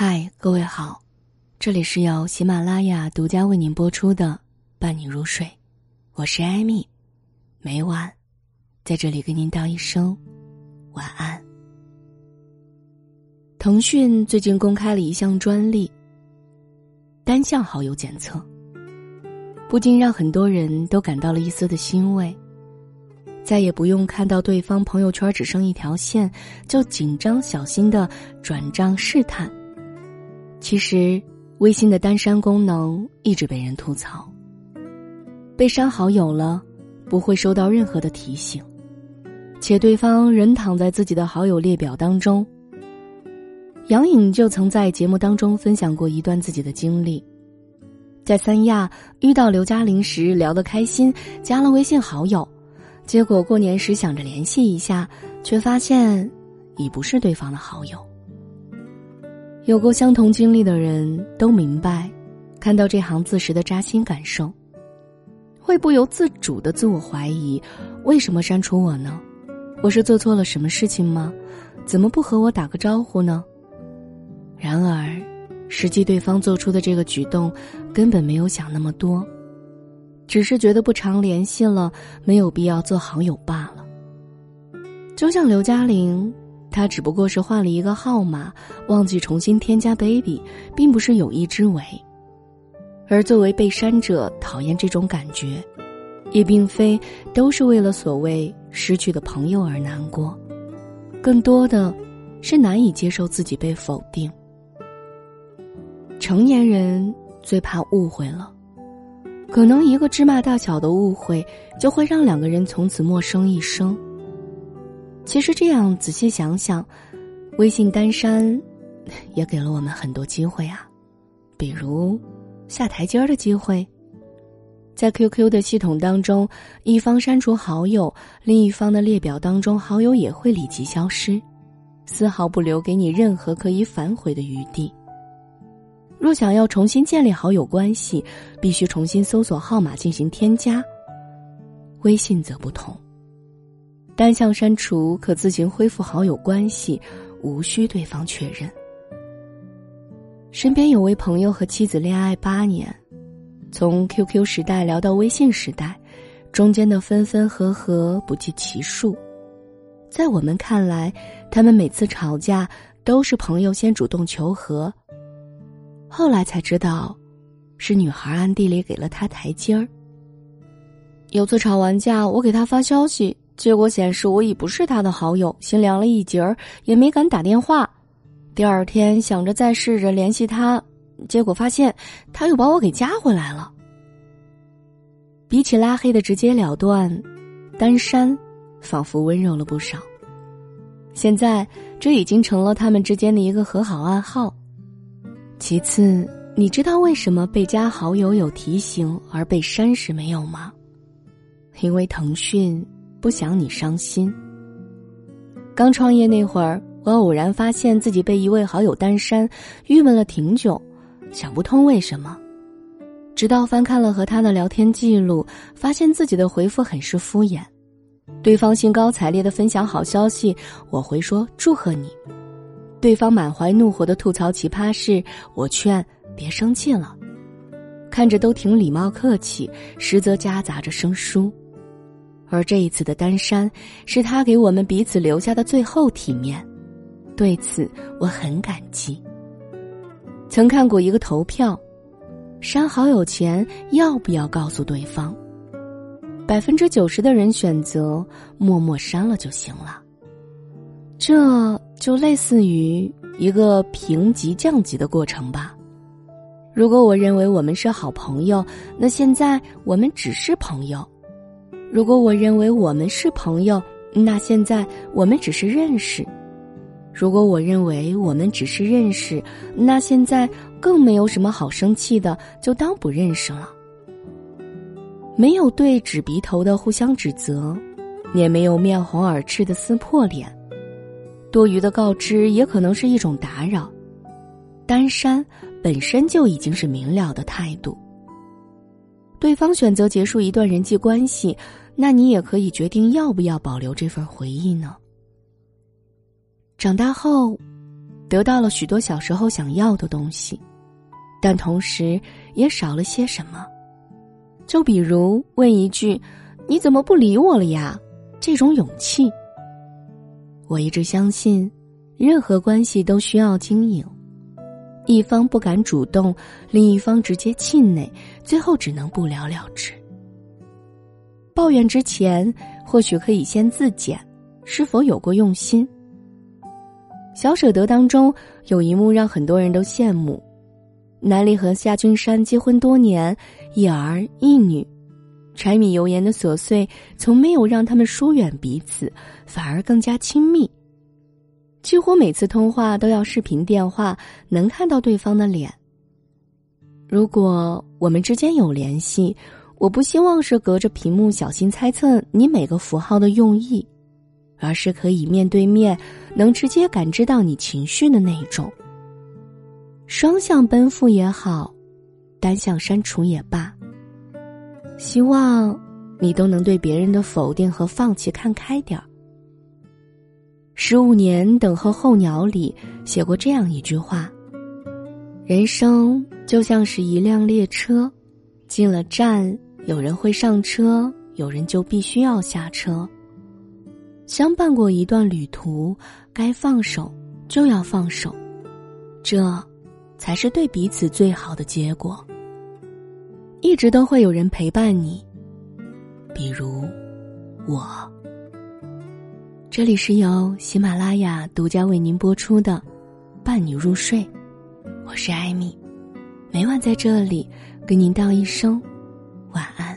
嗨，各位好，这里是由喜马拉雅独家为您播出的《伴你入睡》，我是艾米，每晚在这里跟您道一声晚安。腾讯最近公开了一项专利——单向好友检测，不禁让很多人都感到了一丝的欣慰，再也不用看到对方朋友圈只剩一条线，就紧张小心的转账试探。其实，微信的单删功能一直被人吐槽。被删好友了，不会收到任何的提醒，且对方仍躺在自己的好友列表当中。杨颖就曾在节目当中分享过一段自己的经历：在三亚遇到刘嘉玲时聊得开心，加了微信好友，结果过年时想着联系一下，却发现已不是对方的好友。有过相同经历的人都明白，看到这行字时的扎心感受，会不由自主的自我怀疑：为什么删除我呢？我是做错了什么事情吗？怎么不和我打个招呼呢？然而，实际对方做出的这个举动，根本没有想那么多，只是觉得不常联系了，没有必要做好友罢了。就像刘嘉玲。他只不过是换了一个号码，忘记重新添加 baby，并不是有意之为。而作为被删者，讨厌这种感觉，也并非都是为了所谓失去的朋友而难过，更多的是难以接受自己被否定。成年人最怕误会了，可能一个芝麻大小的误会，就会让两个人从此陌生一生。其实这样仔细想想，微信单删也给了我们很多机会啊，比如下台阶儿的机会。在 QQ 的系统当中，一方删除好友，另一方的列表当中好友也会立即消失，丝毫不留给你任何可以反悔的余地。若想要重新建立好友关系，必须重新搜索号码进行添加。微信则不同。单向删除可自行恢复好友关系，无需对方确认。身边有位朋友和妻子恋爱八年，从 QQ 时代聊到微信时代，中间的分分合合不计其数。在我们看来，他们每次吵架都是朋友先主动求和。后来才知道，是女孩暗地里给了他台阶儿。有次吵完架，我给他发消息。结果显示我已不是他的好友，心凉了一截儿，也没敢打电话。第二天想着再试着联系他，结果发现他又把我给加回来了。比起拉黑的直截了断，单删仿佛温柔了不少。现在这已经成了他们之间的一个和好暗号。其次，你知道为什么被加好友有提醒，而被删时没有吗？因为腾讯。不想你伤心。刚创业那会儿，我偶然发现自己被一位好友单删，郁闷了挺久，想不通为什么。直到翻看了和他的聊天记录，发现自己的回复很是敷衍。对方兴高采烈的分享好消息，我回说祝贺你；对方满怀怒火的吐槽奇葩事，我劝别生气了。看着都挺礼貌客气，实则夹杂着生疏。而这一次的单删，是他给我们彼此留下的最后体面，对此我很感激。曾看过一个投票，删好友前要不要告诉对方？百分之九十的人选择默默删了就行了。这就类似于一个评级降级的过程吧。如果我认为我们是好朋友，那现在我们只是朋友。如果我认为我们是朋友，那现在我们只是认识；如果我认为我们只是认识，那现在更没有什么好生气的，就当不认识了。没有对指鼻头的互相指责，也没有面红耳赤的撕破脸，多余的告知也可能是一种打扰。单删本身就已经是明了的态度。对方选择结束一段人际关系，那你也可以决定要不要保留这份回忆呢？长大后，得到了许多小时候想要的东西，但同时也少了些什么。就比如问一句：“你怎么不理我了呀？”这种勇气。我一直相信，任何关系都需要经营。一方不敢主动，另一方直接气馁，最后只能不了了之。抱怨之前，或许可以先自检，是否有过用心。小舍得当中有一幕让很多人都羡慕：南离和夏君山结婚多年，一儿一女，柴米油盐的琐碎从没有让他们疏远彼此，反而更加亲密。几乎每次通话都要视频电话，能看到对方的脸。如果我们之间有联系，我不希望是隔着屏幕小心猜测你每个符号的用意，而是可以面对面，能直接感知到你情绪的那一种。双向奔赴也好，单向删除也罢，希望你都能对别人的否定和放弃看开点儿。十五年等候候鸟里写过这样一句话：“人生就像是一辆列车，进了站，有人会上车，有人就必须要下车。相伴过一段旅途，该放手就要放手，这，才是对彼此最好的结果。一直都会有人陪伴你，比如我。”这里是由喜马拉雅独家为您播出的《伴你入睡》，我是艾米，每晚在这里跟您道一声晚安。